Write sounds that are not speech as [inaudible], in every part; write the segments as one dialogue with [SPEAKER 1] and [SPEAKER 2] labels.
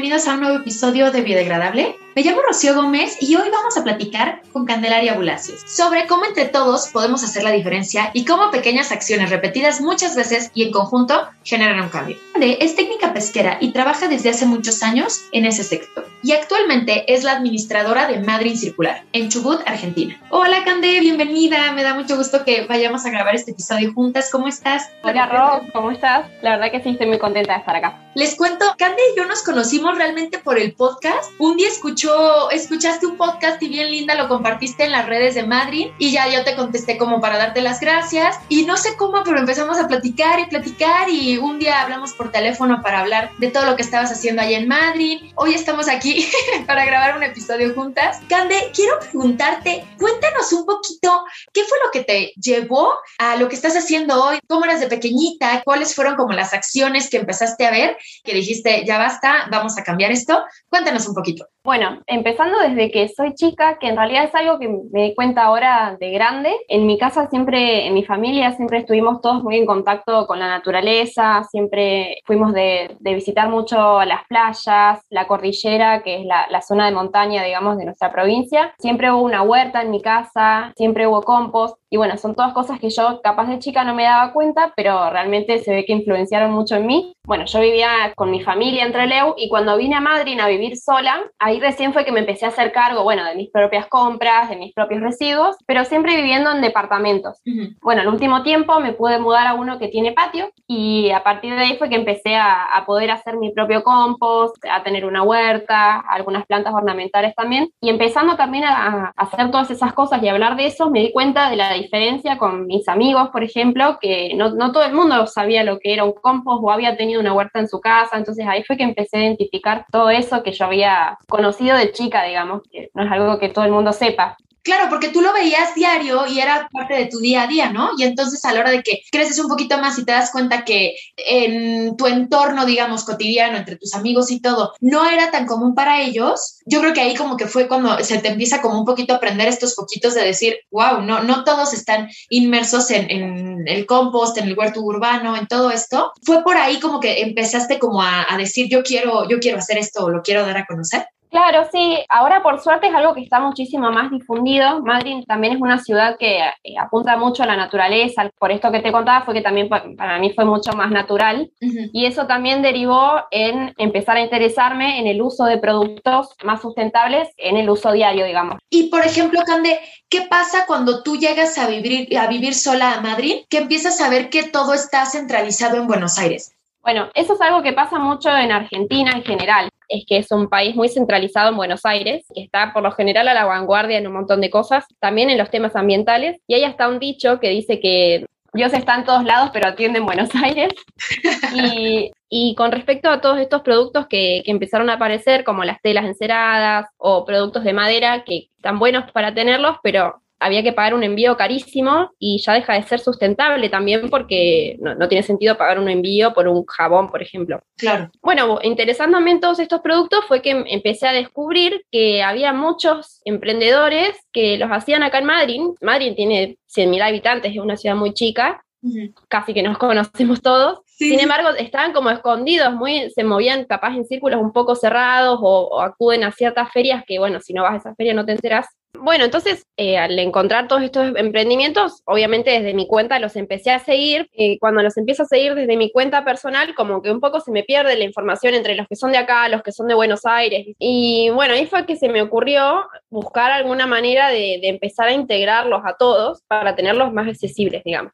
[SPEAKER 1] bienvenidos a un nuevo episodio de Biodegradable. Me llamo Rocío Gómez y hoy vamos a platicar con Candelaria Bulacios sobre cómo entre todos podemos hacer la diferencia y cómo pequeñas acciones repetidas muchas veces y en conjunto generan un cambio. Es técnica pesquera y trabaja desde hace muchos años en ese sector y actualmente es la administradora de Madrid Circular en Chubut, Argentina. Hola Cande, bienvenida. Me da mucho gusto que vayamos a grabar este episodio juntas. ¿Cómo estás?
[SPEAKER 2] Hola Ro, ¿cómo estás? La verdad que sí, estoy muy contenta de estar acá.
[SPEAKER 1] Les cuento, Cande y yo nos conocimos realmente por el podcast. Un día escuchó, escuchaste un podcast y bien linda lo compartiste en las redes de Madrid y ya yo te contesté como para darte las gracias y no sé cómo, pero empezamos a platicar y platicar y un día hablamos por teléfono para hablar de todo lo que estabas haciendo allá en Madrid. Hoy estamos aquí [laughs] para grabar un episodio juntas. Cande, quiero preguntarte, cuéntanos un poquito qué fue lo que te llevó a lo que estás haciendo hoy, cómo eras de pequeñita, cuáles fueron como las acciones que empezaste a ver que dijiste, ya basta, vamos a cambiar esto. Cuéntanos un poquito.
[SPEAKER 2] Bueno, empezando desde que soy chica, que en realidad es algo que me di cuenta ahora de grande. En mi casa siempre, en mi familia, siempre estuvimos todos muy en contacto con la naturaleza, siempre fuimos de, visitar mucho las playas, la cordillera, que es la, la, zona de montaña, digamos, de nuestra provincia. Siempre hubo una huerta en mi casa, siempre hubo compost. Y bueno, son todas cosas que yo capaz de chica no me daba cuenta, pero realmente se ve que influenciaron mucho en mí. Bueno, yo vivía con mi familia en Trelew y cuando vine a Madrid a vivir sola, ahí recién fue que me empecé a hacer cargo, bueno, de mis propias compras, de mis propios residuos, pero siempre viviendo en departamentos. Bueno, el último tiempo me pude mudar a uno que tiene patio y a partir de ahí fue que empecé a, a poder hacer mi propio compost, a tener una huerta, algunas plantas ornamentales también. Y empezando también a, a hacer todas esas cosas y hablar de eso, me di cuenta de la diferencia con mis amigos, por ejemplo, que no, no todo el mundo sabía lo que era un compost o había tenido una huerta en su casa. Entonces ahí fue que empecé a identificar todo eso que yo había conocido de chica, digamos, que no es algo que todo el mundo sepa.
[SPEAKER 1] Claro, porque tú lo veías diario y era parte de tu día a día, ¿no? Y entonces a la hora de que creces un poquito más y te das cuenta que en tu entorno, digamos, cotidiano, entre tus amigos y todo, no era tan común para ellos, yo creo que ahí como que fue cuando se te empieza como un poquito a aprender estos poquitos de decir, wow, no, no todos están inmersos en, en el compost, en el huerto urbano, en todo esto. Fue por ahí como que empezaste como a, a decir, yo quiero, yo quiero hacer esto o lo quiero dar a conocer.
[SPEAKER 2] Claro, sí. Ahora por suerte es algo que está muchísimo más difundido. Madrid también es una ciudad que eh, apunta mucho a la naturaleza. Por esto que te contaba fue que también para mí fue mucho más natural. Y eso también derivó en empezar a interesarme en el uso de productos más sustentables en el uso diario, digamos.
[SPEAKER 1] Y por ejemplo, Cande, ¿qué pasa cuando tú llegas a vivir, a vivir sola a Madrid? Que empiezas a ver que todo está centralizado en Buenos Aires.
[SPEAKER 2] Bueno, eso es algo que pasa mucho en Argentina en general es que es un país muy centralizado en Buenos Aires, que está por lo general a la vanguardia en un montón de cosas, también en los temas ambientales. Y hay hasta un dicho que dice que Dios está en todos lados, pero atiende en Buenos Aires. [laughs] Y, con respecto a todos estos productos que, que, empezaron a aparecer, como las telas enceradas o productos de madera, que están buenos para tenerlos, pero había que pagar un envío carísimo y ya deja de ser sustentable también porque no, tiene sentido pagar un envío por un jabón, por ejemplo.
[SPEAKER 1] Claro.
[SPEAKER 2] Bueno, interesándome en todos estos productos fue que empecé a descubrir que había muchos emprendedores que los hacían acá en Madrid. Madrid tiene 100.000 habitantes, es una ciudad muy chica, casi que nos [laughs] conocemos todos. Sin embargo, estaban como escondidos, muy, se movían capaz en círculos un poco cerrados o, o, acuden a ciertas ferias que, bueno, si no vas a esa feria no te enteras. Bueno, entonces, eh, al encontrar todos estos emprendimientos, obviamente desde mi cuenta los empecé a seguir. Eh, cuando los empiezo a seguir desde mi cuenta personal, como que un poco se me pierde la información entre los que son de acá, los que son de Buenos Aires. Y bueno, ahí fue que se me ocurrió buscar alguna manera de, empezar a integrarlos a todos para tenerlos más accesibles, digamos.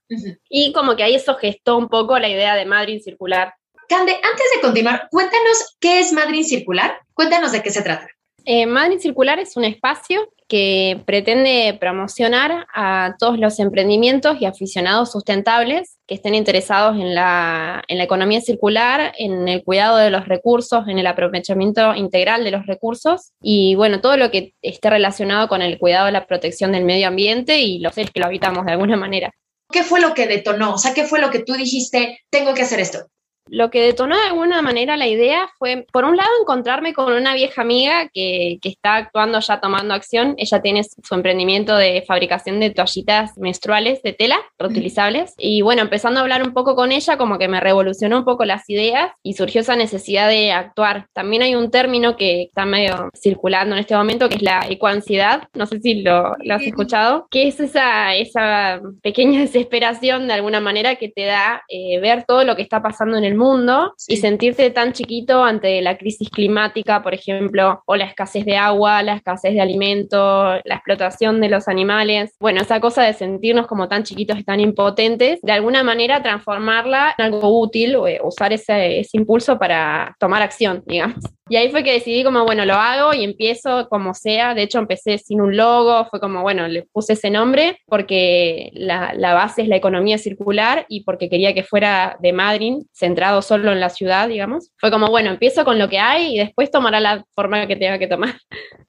[SPEAKER 2] Y como que ahí eso gestó un poco la idea de Madrid Circular.
[SPEAKER 1] Cande, antes de continuar, cuéntanos qué es Madrid Circular. Cuéntanos de qué se trata.
[SPEAKER 2] Eh, Madrid Circular es un espacio que pretende promocionar a todos los emprendimientos y aficionados sustentables que estén interesados en la, en la, economía circular, en el cuidado de los recursos, en el aprovechamiento integral de los recursos y bueno, todo lo que esté relacionado con el cuidado de la protección del medio ambiente y los seres que lo habitamos de alguna manera.
[SPEAKER 1] ¿Qué fue lo que detonó? O sea, ¿qué fue lo que tú dijiste, tengo que hacer esto?
[SPEAKER 2] Lo que detonó de alguna manera la idea fue, por un lado, encontrarme con una vieja amiga que, que está actuando ya tomando acción. Ella tiene su emprendimiento de fabricación de toallitas menstruales de tela reutilizables. Y bueno, empezando a hablar un poco con ella, como que me revolucionó un poco las ideas y surgió esa necesidad de actuar. También hay un término que está medio circulando en este momento, que es la ecoansiedad. No sé si lo, lo has escuchado, que es esa, esa pequeña [laughs] desesperación de alguna manera que te da eh, ver todo lo que está pasando en el mundo y sentirte tan chiquito ante la crisis climática, por ejemplo, o la escasez de agua, la escasez de alimento, la explotación de los animales. Bueno, esa cosa de sentirnos como tan chiquitos y tan impotentes, de alguna manera transformarla en algo útil o eh, usar ese, ese impulso para tomar acción, digamos. Y ahí fue que decidí como, bueno, lo hago y empiezo como sea. De hecho, empecé sin un logo, fue como, bueno, le puse ese nombre porque la, la base es la economía circular y porque quería que fuera de Madrid, centrado solo en la ciudad, digamos. Fue como, bueno, empiezo con lo que hay y después tomará la forma que tenga que tomar.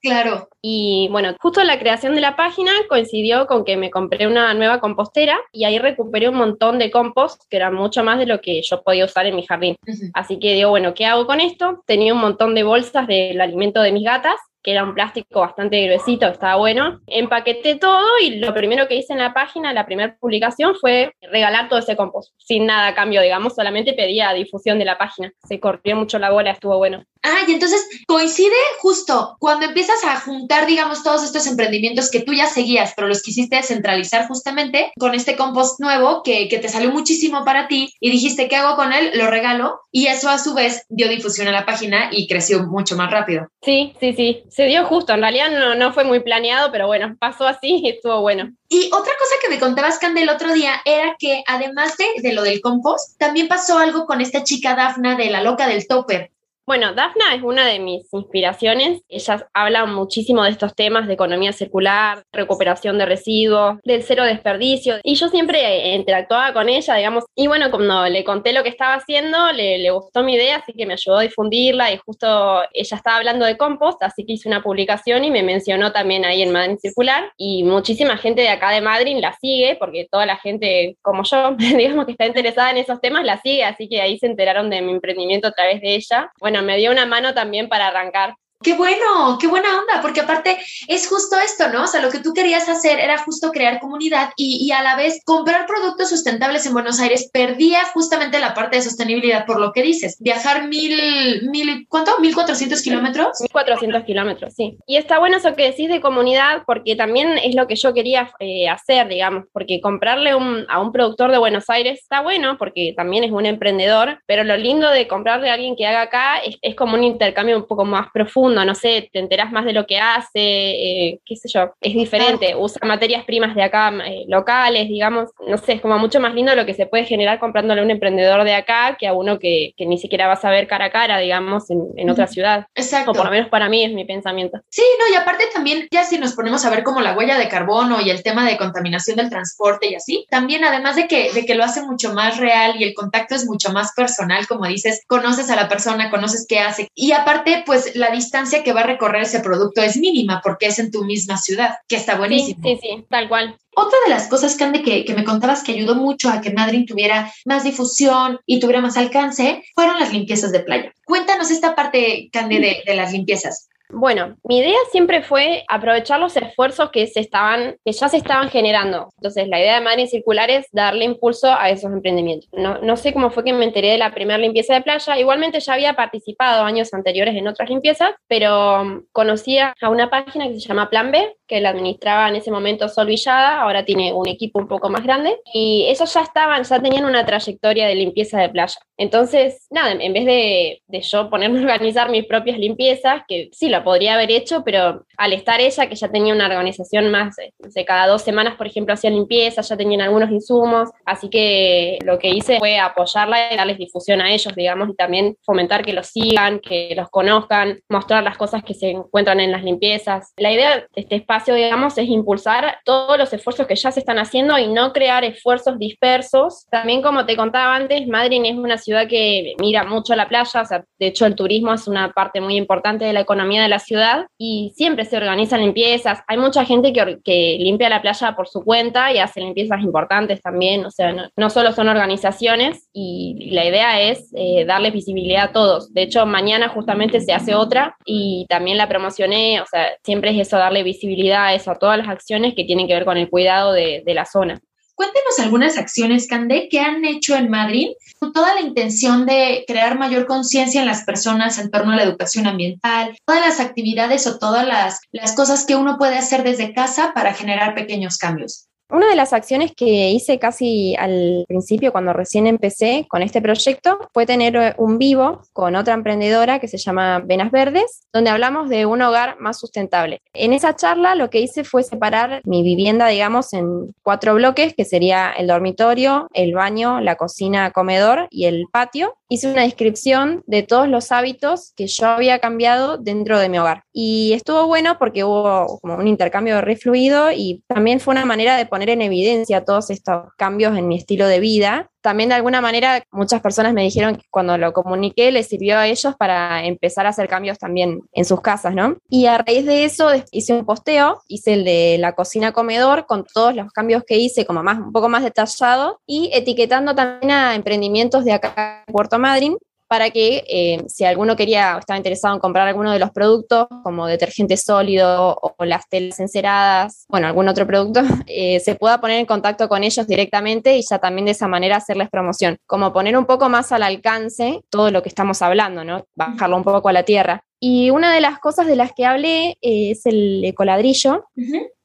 [SPEAKER 1] Claro.
[SPEAKER 2] Y bueno, justo la creación de la página coincidió con que me compré una nueva compostera y ahí recuperé un montón de compost que era mucho más de lo que yo podía usar en mi jardín. Así que digo, bueno, ¿qué hago con esto? Tenía un montón de bolsas del alimento de mis gatas que era un plástico bastante gruesito, estaba bueno. Empaqueté todo y lo primero que hice en la página, la primera publicación, fue regalar todo ese compost, sin nada a cambio, digamos, solamente pedía difusión de la página. Se corrió mucho la bola, estuvo bueno.
[SPEAKER 1] Ah, y entonces coincide justo cuando empiezas a juntar, digamos, todos estos emprendimientos que tú ya seguías, pero los quisiste centralizar justamente con este compost nuevo que, que te salió muchísimo para ti y dijiste, ¿qué hago con él? Lo regalo y eso a su vez dio difusión a la página y creció mucho más rápido.
[SPEAKER 2] Sí, sí, sí, se dio justo, en realidad no, no fue muy planeado, pero bueno, pasó así y estuvo bueno.
[SPEAKER 1] Y otra cosa que me contabas, Cande, el otro día era que además de, de, lo del compost, también pasó algo con esta chica Dafna de la loca del topper.
[SPEAKER 2] Bueno, Dafna es una de mis inspiraciones. Ella habla muchísimo de estos temas de economía circular, recuperación de residuos, del cero desperdicio. Y yo siempre interactuaba con ella, digamos. Y bueno, cuando le conté lo que estaba haciendo, le, le gustó mi idea, así que me ayudó a difundirla. Y justo ella estaba hablando de compost, así que hice una publicación y me mencionó también ahí en Madrid Circular. Y muchísima gente de acá de Madrid la sigue, porque toda la gente como yo, [laughs] digamos que está interesada en esos temas, la sigue. Así que ahí se enteraron de mi emprendimiento a través de ella. Bueno, me dio una mano también para arrancar.
[SPEAKER 1] Qué bueno, qué buena onda, porque aparte es justo esto, ¿no? O sea, lo que tú querías hacer era justo crear comunidad y, y, a la vez comprar productos sustentables en Buenos Aires perdía justamente la parte de sostenibilidad por lo que dices. Viajar mil, mil, ¿cuánto? ¿Mil cuatrocientos kilómetros?
[SPEAKER 2] Mil cuatrocientos kilómetros, sí. Y está bueno eso que decís de comunidad, porque también es lo que yo quería eh, hacer, digamos, porque comprarle un, a un productor de Buenos Aires está bueno, porque también es un emprendedor, pero lo lindo de comprarle a alguien que haga acá es, es como un intercambio un poco más profundo no sé, te enterás más de lo que hace, eh, qué sé yo, es diferente, usa materias primas de acá eh, locales, digamos, no sé, es como mucho más lindo lo que se puede generar comprándole a un emprendedor de acá que a uno que, que ni siquiera vas a ver cara a cara, digamos, en, en otra ciudad.
[SPEAKER 1] Exacto.
[SPEAKER 2] O por lo menos para mí es mi pensamiento.
[SPEAKER 1] Sí, no, y aparte también, ya si nos ponemos a ver como la huella de carbono y el tema de contaminación del transporte y así, también además de que, de que lo hace mucho más real y el contacto es mucho más personal, como dices, conoces a la persona, conoces qué hace. Y aparte, pues la distancia que va a recorrer ese producto es mínima porque es en tu misma ciudad, que está buenísimo.
[SPEAKER 2] Sí, sí, sí, tal cual.
[SPEAKER 1] Otra de las cosas, Cande, que, que me contabas que ayudó mucho a que Madrid tuviera más difusión y tuviera más alcance, fueron las limpiezas de playa. Cuéntanos esta parte, Cande, de, de las limpiezas.
[SPEAKER 2] Bueno, mi idea siempre fue aprovechar los esfuerzos que se estaban, que ya se estaban generando. Entonces, la idea de Madrid Circular es darle impulso a esos emprendimientos. No, no sé cómo fue que me enteré de la primera limpieza de playa. Igualmente ya había participado años anteriores en otras limpiezas, pero conocía a una página que se llama Plan B, que la administraba en ese momento Sol Villada, ahora tiene un equipo un poco más grande, y ellos ya estaban, ya tenían una trayectoria de limpieza de playa. Entonces, nada, en vez de, de yo ponerme a organizar mis propias limpiezas, que sí lo podría haber hecho, pero al estar ella, que ya tenía una organización más, no sé, cada dos semanas, por ejemplo, hacía limpieza, ya tenían algunos insumos, así que lo que hice fue apoyarla y darles difusión a ellos, digamos, y también fomentar que los sigan, que los conozcan, mostrar las cosas que se encuentran en las limpiezas. La idea de este espacio espacio, digamos, es impulsar todos los esfuerzos que ya se están haciendo y no crear esfuerzos dispersos. También, como te contaba antes, Madrid es una ciudad que mira mucho la playa, o sea, de hecho el turismo es una parte muy importante de la economía de la ciudad y siempre se organizan limpiezas. Hay mucha gente que, que limpia la playa por su cuenta y hace limpiezas importantes también, o sea, no, solo son organizaciones y la idea es eh, darles visibilidad a todos. De hecho, mañana justamente se hace otra y también la promocioné, o sea, siempre es eso, darle visibilidad a eso, a todas las acciones que tienen que ver con el cuidado de, la zona.
[SPEAKER 1] Cuéntenos algunas acciones, Candé, que han hecho en Madrid con toda la intención de crear mayor conciencia en las personas en torno a la educación ambiental, todas las actividades o todas las cosas que uno puede hacer desde casa para generar pequeños cambios.
[SPEAKER 2] Una de las acciones que hice casi al principio, cuando recién empecé con este proyecto, fue tener eh, un vivo con otra emprendedora que se llama Venas Verdes, donde hablamos de un hogar más sustentable. En esa charla lo que hice fue separar mi vivienda, digamos, en cuatro bloques, que sería el dormitorio, el baño, la cocina, comedor y el patio. Hice una descripción de todos los hábitos que yo había cambiado dentro de mi hogar. Y estuvo bueno porque hubo como un intercambio refluido y también fue una manera de poner en evidencia todos estos cambios en mi estilo de vida. También de alguna manera muchas personas me dijeron que cuando lo comuniqué les sirvió a ellos para empezar a hacer cambios también en sus casas, ¿no? Y a raíz de eso hice un posteo, hice el de la cocina comedor con todos los cambios que hice como más un poco más detallado y etiquetando también a emprendimientos de acá en Puerto Madryn para que eh, si alguno quería o estaba interesado en comprar alguno de los productos, como detergente sólido o, las telas enceradas, bueno, algún otro producto, [laughs] eh, se pueda poner en contacto con ellos directamente y ya también de esa manera hacerles promoción. Como poner un poco más al alcance todo lo que estamos hablando, ¿no? Bajarlo un poco a la tierra. Y una de las cosas de las que hablé eh, es el ecoladrillo.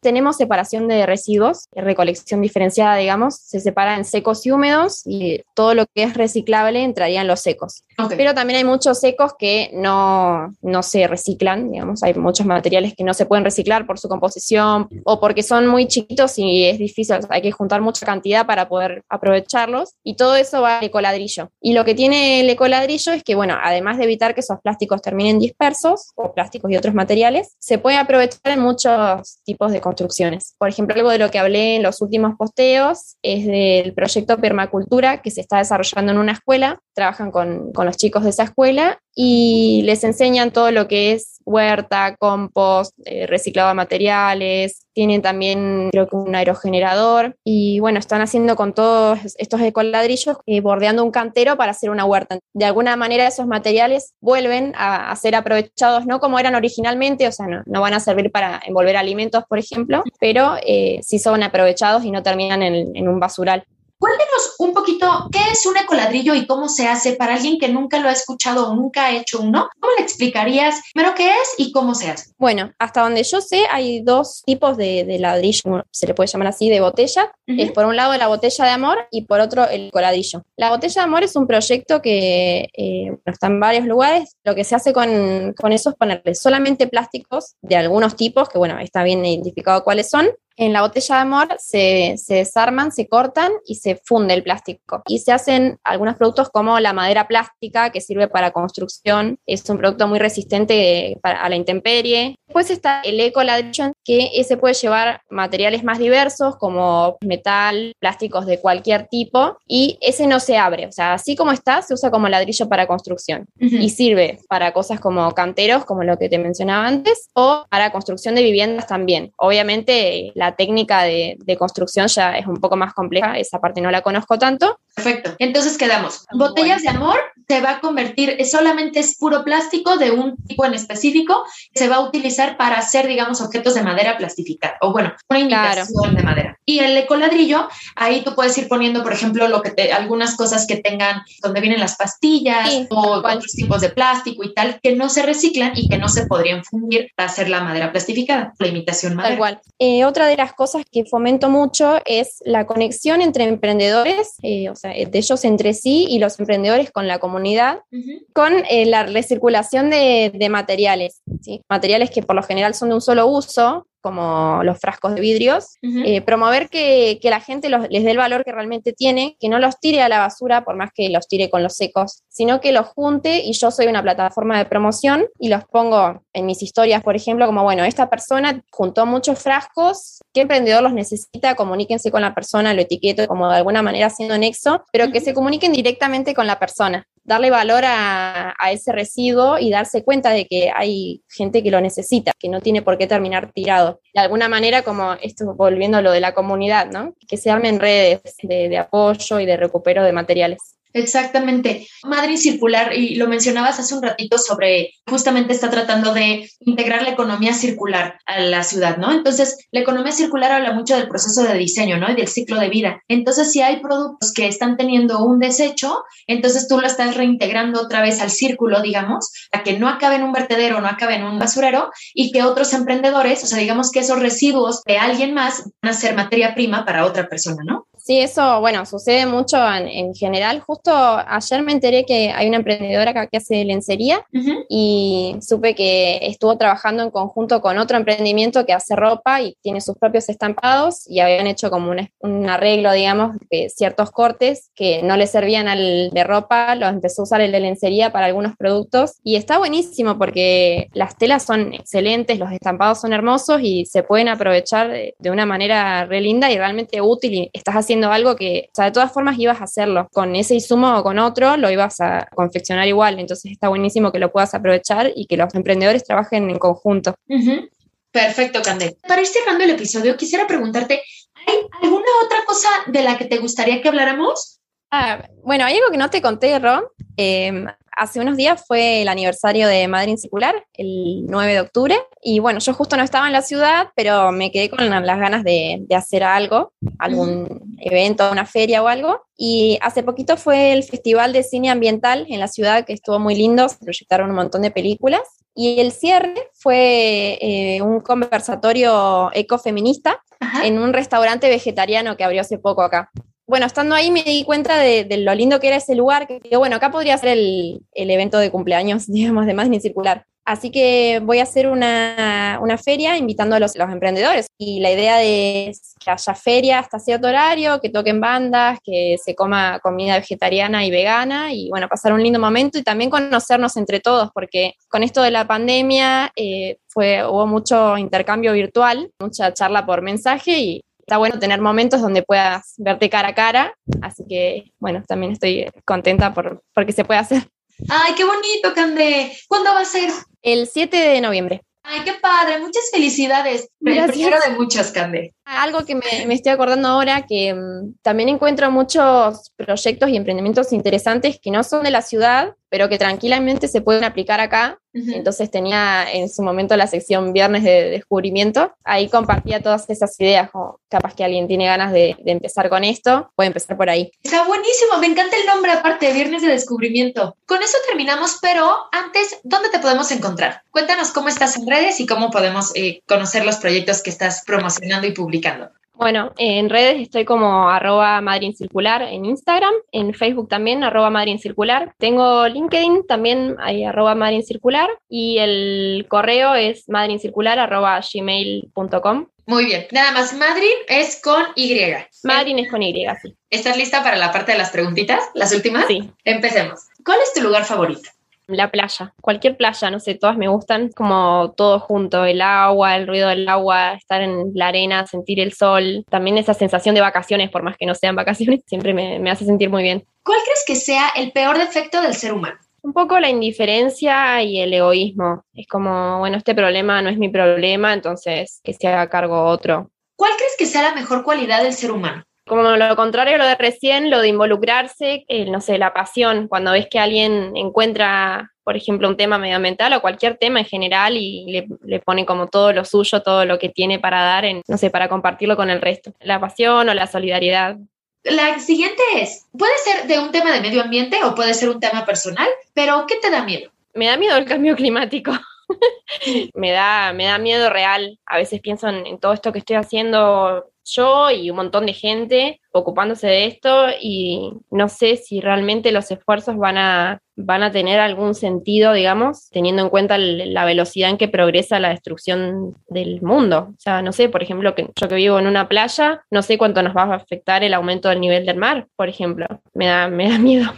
[SPEAKER 2] Tenemos separación de residuos, recolección diferenciada, digamos, se separa en secos y húmedos y todo lo que es reciclable entraría en los secos. Pero también hay muchos secos que no, no se reciclan, digamos, hay muchos materiales que no se pueden reciclar por su composición o porque son muy chiquitos y es difícil, hay que juntar mucha cantidad para poder aprovecharlos y todo eso va al ecoladrillo. Y lo que tiene el ecoladrillo es que, bueno, además de evitar que esos plásticos terminen dispersos o plásticos y otros materiales, se puede aprovechar en muchos tipos de construcciones. Por ejemplo, algo de lo que hablé en los últimos posteos es del proyecto Permacultura que se está desarrollando en una escuela. Trabajan con, con los chicos de esa escuela y les enseñan todo lo que es huerta, compost, eh, reciclado de materiales, tienen también creo que un aerogenerador y bueno, están haciendo con todos estos ecoladrillos eh, bordeando un cantero para hacer una huerta. De alguna manera esos materiales vuelven a, ser aprovechados no como eran originalmente, o sea, no, no, van a servir para envolver alimentos, por ejemplo, pero eh, sí son aprovechados y no terminan en, en un basural.
[SPEAKER 1] Cuéntenos un poquito qué es un ecoladrillo y cómo se hace para alguien que nunca lo ha escuchado o nunca ha hecho uno. ¿Cómo le explicarías primero qué es y cómo se hace?
[SPEAKER 2] Bueno, hasta donde yo sé, hay dos tipos de, ladrillo, se le puede llamar así, de botella. Es por un lado la botella de amor y por otro el ecoladrillo. La botella de amor es un proyecto que eh, está en varios lugares. Lo que se hace con, con eso es ponerle solamente plásticos de algunos tipos, que bueno, está bien identificado cuáles son, en la botella de amor se, desarman, se cortan y se funde el plástico. Y se hacen algunos productos como la madera plástica que sirve para construcción. Es un producto muy resistente a la intemperie. Después está el eco ladrillo, que ese puede llevar materiales más diversos como metal, plásticos de cualquier tipo y ese no se abre. O sea, así como está, se usa como ladrillo para construcción y sirve para cosas como canteros, como lo que te mencionaba antes, o para construcción de viviendas también. Obviamente la técnica de, construcción ya es un poco más compleja, esa parte no la conozco tanto.
[SPEAKER 1] Perfecto. Entonces quedamos. Botellas de amor se va a convertir, solamente es puro plástico de un tipo en específico, se va a utilizar para hacer, digamos, objetos de madera plastificada, o bueno, una imitación de madera. Y el ecoladrillo, ahí tú puedes ir poniendo, por ejemplo, lo que te, algunas cosas que tengan, donde vienen las pastillas o otros tipos de plástico y tal, que no se reciclan y que no se podrían fundir para hacer la madera plastificada, la imitación madera.
[SPEAKER 2] Tal cual. Eh, otra de las cosas que fomento mucho es la conexión entre emprendedores, eh, o sea, de ellos entre sí y los emprendedores con la comunidad, con eh, la recirculación de, materiales, ¿sí? materiales que por lo general son de un solo uso, como los frascos de vidrios, eh, promover que, que, la gente les dé el valor que realmente tiene, que no los tire a la basura por más que los tire con los secos, sino que los junte y yo soy una plataforma de promoción y los pongo en mis historias, por ejemplo, como, bueno, esta persona juntó muchos frascos, ¿qué emprendedor los necesita? Comuníquense con la persona, lo etiqueto como de alguna manera haciendo nexo, pero que se comuniquen directamente con la persona darle valor a, ese residuo y darse cuenta de que hay gente que lo necesita, que no tiene por qué terminar tirado. De alguna manera, como esto volviendo a lo de la comunidad, ¿no? Que se armen redes de, de apoyo y de recupero de materiales.
[SPEAKER 1] Exactamente. Madrid Circular, y lo mencionabas hace un ratito sobre, justamente está tratando de integrar la economía circular a la ciudad, ¿no? Entonces, la economía circular habla mucho del proceso de diseño, ¿no? Y del ciclo de vida. Entonces, si hay productos que están teniendo un desecho, entonces tú lo estás reintegrando otra vez al círculo, digamos, a que no acabe en un vertedero, no acabe en un basurero y que otros emprendedores, o sea, digamos que esos residuos de alguien más van a ser materia prima para otra persona, ¿no?
[SPEAKER 2] Sí, eso, bueno, sucede mucho en, general. Justo ayer me enteré que hay una emprendedora acá que hace lencería y supe que estuvo trabajando en conjunto con otro emprendimiento que hace ropa y tiene sus propios estampados y habían hecho como un, un arreglo, digamos, de ciertos cortes que no le servían al de ropa, los empezó a usar el de lencería para algunos productos y está buenísimo porque las telas son excelentes, los estampados son hermosos y se pueden aprovechar de, de una manera re linda y realmente útil y estás haciendo algo que, o sea, de todas formas ibas a hacerlo. Con ese insumo o con otro lo ibas a confeccionar igual. Entonces está buenísimo que lo puedas aprovechar y que los emprendedores trabajen en conjunto.
[SPEAKER 1] Perfecto, Candel. Para ir cerrando el episodio, quisiera preguntarte, ¿hay alguna otra cosa de la que te gustaría que habláramos?
[SPEAKER 2] Ah, bueno, hay algo que no te conté, Ron. Em, hace unos días fue el aniversario de Madrid Circular, el 9 de octubre, y bueno, yo justo no estaba en la ciudad, pero me quedé con las ganas de, hacer algo, algún evento, una feria o algo, y hace poquito fue el Festival de Cine Ambiental en la ciudad, que estuvo muy lindo, se proyectaron un montón de películas, y el cierre fue eh, un conversatorio ecofeminista en un restaurante vegetariano que abrió hace poco acá bueno, estando ahí me di cuenta de, lo lindo que era ese lugar, que digo, bueno, acá podría ser el, evento de cumpleaños, [laughs] digamos, de Madrid Circular. Así que voy a hacer una, feria invitando a los, emprendedores. Y la idea es que haya feria hasta cierto horario, que toquen bandas, que se coma comida vegetariana y vegana y bueno, pasar un lindo momento y también conocernos entre todos, porque con esto de la pandemia eh, fue, hubo mucho intercambio virtual, mucha charla por mensaje y está bueno tener momentos donde puedas verte cara a cara, así que bueno, también estoy contenta por porque se puede hacer.
[SPEAKER 1] Ay, qué bonito, Cande. ¿Cuándo va a ser?
[SPEAKER 2] El 7 de noviembre.
[SPEAKER 1] Ay, qué padre, muchas felicidades. El primero de muchas, Cande.
[SPEAKER 2] Algo que me, me, estoy acordando ahora, que um, también encuentro muchos proyectos y emprendimientos interesantes que no son de la ciudad, pero que tranquilamente se pueden aplicar acá. Entonces tenía en su momento la sección Viernes de Descubrimiento. Ahí compartía todas esas ideas, como capaz que alguien tiene ganas de, de, empezar con esto, puede empezar por ahí.
[SPEAKER 1] Está buenísimo, me encanta el nombre aparte de Viernes de Descubrimiento. Con eso terminamos, pero antes, ¿dónde te podemos encontrar? Cuéntanos cómo estás en redes y cómo podemos eh, conocer los proyectos que estás promocionando y publicando.
[SPEAKER 2] Bueno, en redes estoy como arroba Circular en Instagram, en Facebook también arroba Circular. Tengo LinkedIn también hay arroba Circular y el correo es madrincircular arroba gmail.com.
[SPEAKER 1] Muy bien, nada más, Madrid es con Y.
[SPEAKER 2] Madrid es con Y, sí.
[SPEAKER 1] ¿Estás lista para la parte de las preguntitas? ¿Las últimas?
[SPEAKER 2] Sí.
[SPEAKER 1] Empecemos. ¿Cuál es tu lugar favorito?
[SPEAKER 2] La playa, cualquier playa, no sé, todas me gustan, como todo junto, el agua, el ruido del agua, estar en la arena, sentir el sol, también esa sensación de vacaciones, por más que no sean vacaciones, [laughs] siempre me, hace sentir muy bien.
[SPEAKER 1] ¿Cuál crees que sea el peor defecto del ser humano?
[SPEAKER 2] Un poco la indiferencia y el egoísmo. Es como, bueno, este problema no es mi problema, entonces que se haga cargo otro.
[SPEAKER 1] ¿Cuál crees que sea la mejor cualidad del ser humano?
[SPEAKER 2] Como lo contrario a lo de recién, lo de involucrarse, no sé, la pasión, cuando ves que alguien encuentra, por ejemplo, un tema medioambiental o cualquier tema en general y le, pone como todo lo suyo, todo lo que tiene para dar, en, no sé, para compartirlo con el resto. La pasión o la solidaridad.
[SPEAKER 1] La siguiente es, puede ser de un tema de medio ambiente o puede ser un tema personal, pero ¿qué te da miedo?
[SPEAKER 2] Me da miedo el cambio climático. [laughs] me, da, me da miedo real. A veces pienso en todo esto que estoy haciendo yo y un montón de gente ocupándose de esto y no sé si realmente los esfuerzos van a, van a tener algún sentido, digamos, teniendo en cuenta la velocidad en que progresa la destrucción del mundo. O sea, no sé, por ejemplo, que yo que vivo en una playa, no sé cuánto nos va a afectar el aumento del nivel del mar, por ejemplo. Me da, me da miedo.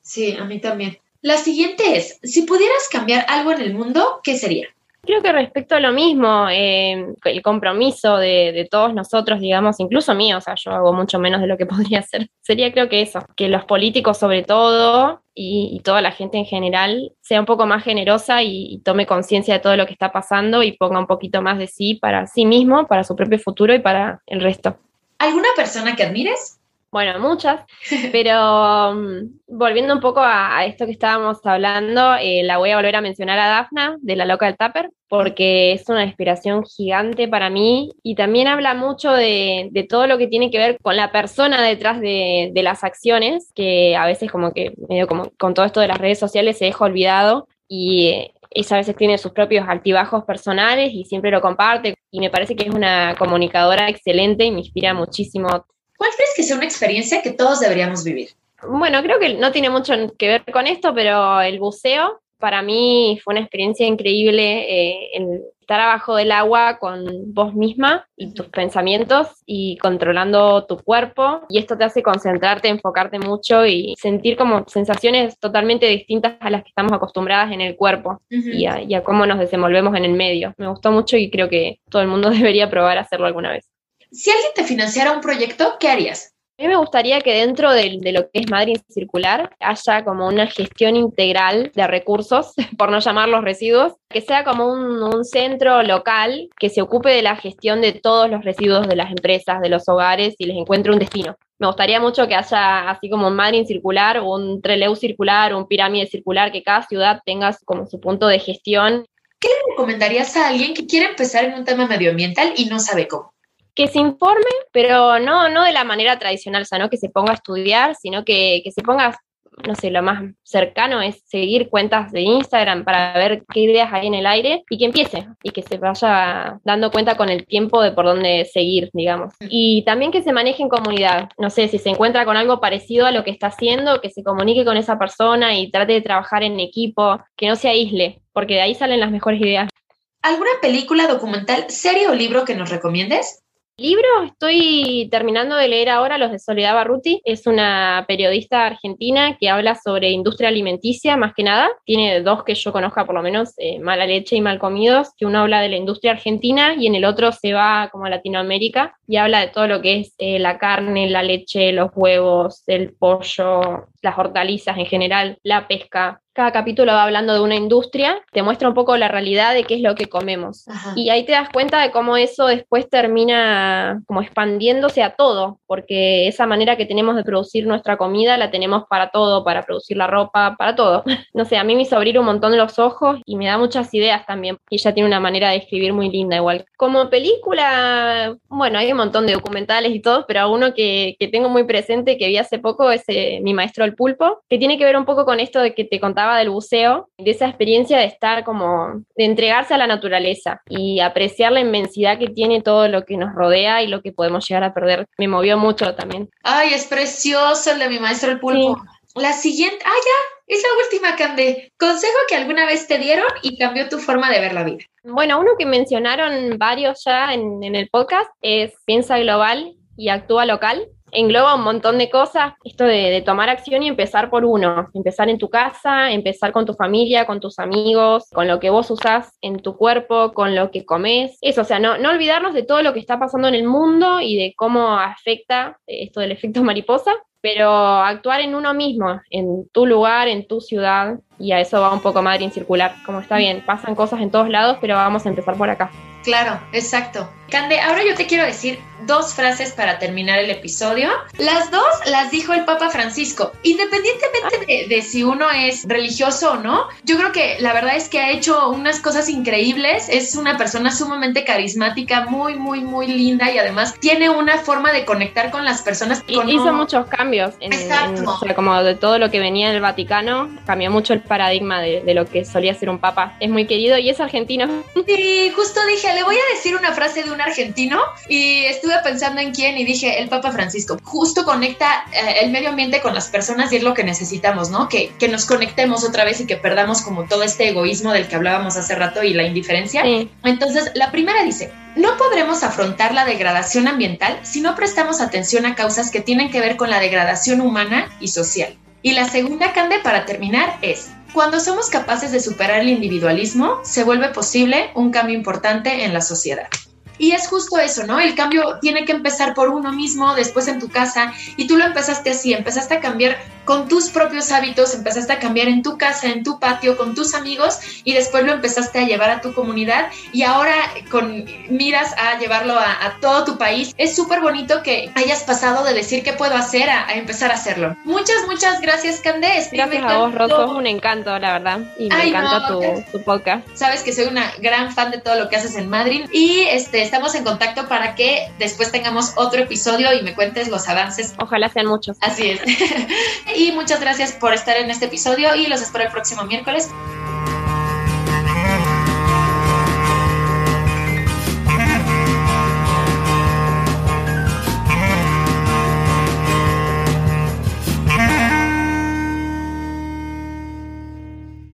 [SPEAKER 1] Sí, a mí también. La siguiente es, si pudieras cambiar algo en el mundo, ¿qué sería?
[SPEAKER 2] Creo que respecto a lo mismo, eh, el compromiso de, todos nosotros, digamos, incluso mío, o sea, yo hago mucho menos de lo que [laughs] podría hacer, sería creo que eso, que los políticos sobre todo y, toda la gente en general sea un poco más generosa y, tome conciencia de todo lo que está pasando y ponga un poquito más de sí para sí mismo, para su propio futuro y para el resto.
[SPEAKER 1] ¿Alguna persona que admires?
[SPEAKER 2] Bueno, muchas, [laughs] pero um, volviendo un poco a, esto que estábamos hablando, eh, la voy a volver a mencionar a Dafna de La Loca del Tupper, porque es una inspiración gigante para mí y también habla mucho de, todo lo que tiene que ver con la persona detrás de, las acciones, que a veces como que medio como con todo esto de las redes sociales se deja olvidado y eh, ella a veces tiene sus propios altibajos personales y siempre lo comparte y me parece que es una comunicadora excelente y me inspira muchísimo
[SPEAKER 1] ¿Cuál crees que sea una experiencia que todos deberíamos vivir?
[SPEAKER 2] Bueno, creo que no tiene mucho que ver con esto, pero el buceo para mí fue una experiencia increíble eh, en estar abajo del agua con vos misma y tus pensamientos y controlando tu cuerpo. Y esto te hace concentrarte, enfocarte mucho y sentir como sensaciones totalmente distintas a las que estamos acostumbradas en el cuerpo y, a, y a cómo nos desenvolvemos en el medio. Me gustó mucho y creo que todo el mundo [laughs] debería probar hacerlo alguna vez.
[SPEAKER 1] Si alguien te financiara un proyecto, ¿qué harías?
[SPEAKER 2] A mí me gustaría que dentro de, lo que es Madrid Circular haya como una gestión integral de recursos, [laughs] por no llamarlos residuos, que sea como un, centro local que se ocupe de la gestión de todos los residuos de las empresas, de los hogares y les encuentre un destino. Me gustaría mucho que haya, así como un Madrid Circular, un Treleu Circular, un Pirámide Circular, que cada ciudad tenga como su punto de gestión.
[SPEAKER 1] ¿Qué le recomendarías a alguien que quiere empezar en un tema medioambiental y no sabe cómo?
[SPEAKER 2] Que se informe, pero no, no de la manera tradicional, o sea, no que se ponga a estudiar, sino que, que se ponga, no sé, lo más cercano es seguir cuentas de Instagram para ver qué ideas hay en el aire y que empiece y que se vaya dando cuenta con el tiempo de por dónde seguir, digamos. Y también que se maneje en comunidad, no sé, si se encuentra con algo parecido a lo que está haciendo, que se comunique con esa persona y trate de trabajar en equipo, que no se aísle, porque de ahí salen las mejores ideas.
[SPEAKER 1] ¿Alguna película, documental, serie o libro que nos recomiendes?
[SPEAKER 2] Libro, estoy terminando de leer ahora los de Soledad Barruti. Es una periodista argentina que habla sobre industria alimenticia, más que nada. Tiene dos que yo conozca, por lo menos, eh, Mala Leche y Mal Comidos, que uno habla de la industria argentina y en el otro se va como a Latinoamérica y habla de todo lo que es eh, la carne, la leche, los huevos, el pollo, las hortalizas en general, la pesca, cada capítulo va hablando de una industria, te muestra un poco la realidad de qué es lo que comemos. Y ahí te das cuenta de cómo eso después termina como expandiéndose a todo, porque esa manera que tenemos de producir nuestra comida la tenemos para todo, para producir la ropa, para todo. [laughs] No sé, a mí me hizo abrir un montón de los ojos y me da muchas ideas también. Y ella tiene una manera de escribir muy linda igual. Como película, bueno, hay un montón de documentales y todo, pero uno que, que tengo muy presente que vi hace poco es eh, Mi Maestro el Pulpo, que tiene que ver un poco con esto de que te contaba del buceo, de esa experiencia de estar como, de entregarse a la naturaleza y apreciar la inmensidad que tiene todo lo que nos rodea y lo que podemos llegar a perder. Me movió mucho también.
[SPEAKER 1] Ay, es precioso el de mi maestro el pulpo. La siguiente, ah, ya, es la última, Cande. Consejo que alguna vez te dieron y cambió tu forma de ver la vida.
[SPEAKER 2] Bueno, uno que mencionaron varios ya en, en el podcast es piensa global y actúa local engloba un montón de cosas, esto de, tomar acción y empezar por uno, empezar en tu casa, empezar con tu familia, con tus amigos, con lo que vos usás en tu cuerpo, con lo que comes, eso, o sea, no, no olvidarnos de todo lo que está pasando en el mundo y de cómo afecta esto del efecto [laughs] mariposa, pero actuar en uno mismo, en tu lugar, en tu ciudad, y a eso va un poco Madrid circular, como está bien, pasan cosas en todos lados, pero vamos a empezar por acá.
[SPEAKER 1] Claro, exacto. Cande, ahora yo te quiero decir dos frases para terminar el episodio. Las dos las dijo el Papa Francisco. Independientemente de, si uno es religioso o no, yo creo que la verdad es que ha hecho unas cosas increíbles. Es una persona sumamente carismática, muy, muy, muy linda y además tiene una forma de conectar con las personas.
[SPEAKER 2] hizo muchos cambios. En,
[SPEAKER 1] Exacto.
[SPEAKER 2] como de todo lo que venía del Vaticano, cambió mucho el paradigma de, de, lo que solía ser un papa. Es muy querido y es argentino.
[SPEAKER 1] Sí, justo dije, le voy a decir una frase de un argentino y estuve estuve pensando en quién y dije, el Papa Francisco. Justo conecta eh, el medio ambiente con las personas y es lo que necesitamos, ¿no? Que, que nos conectemos otra vez y que perdamos como todo este egoísmo del que hablábamos hace rato y la indiferencia. Entonces, la primera dice, no podremos afrontar la degradación ambiental si no prestamos atención a causas que tienen que ver con la degradación humana y social. Y la segunda, Cande, para terminar, es, cuando somos capaces de superar el individualismo, se vuelve posible un cambio importante en la sociedad. Y es justo eso, ¿no? El cambio tiene que empezar por uno mismo, después en tu casa, y tú lo empezaste así, empezaste a cambiar con tus propios hábitos, empezaste a cambiar en tu casa, en tu patio, con tus amigos, y después lo empezaste a llevar a tu comunidad, y ahora con miras a llevarlo a, todo tu país. Es súper bonito que hayas pasado de decir qué puedo hacer a, empezar a hacerlo. Muchas, muchas gracias, Candés.
[SPEAKER 2] Gracias a vos, Rosso, es un encanto, la verdad, y me encanta tu, tu podcast.
[SPEAKER 1] Sabes que soy una gran fan de todo lo que haces en Madrid, y este estamos en contacto para que después tengamos otro episodio y me cuentes los avances.
[SPEAKER 2] Ojalá sean muchos.
[SPEAKER 1] Así es. [laughs] y muchas gracias por estar en este episodio y los espero el próximo miércoles.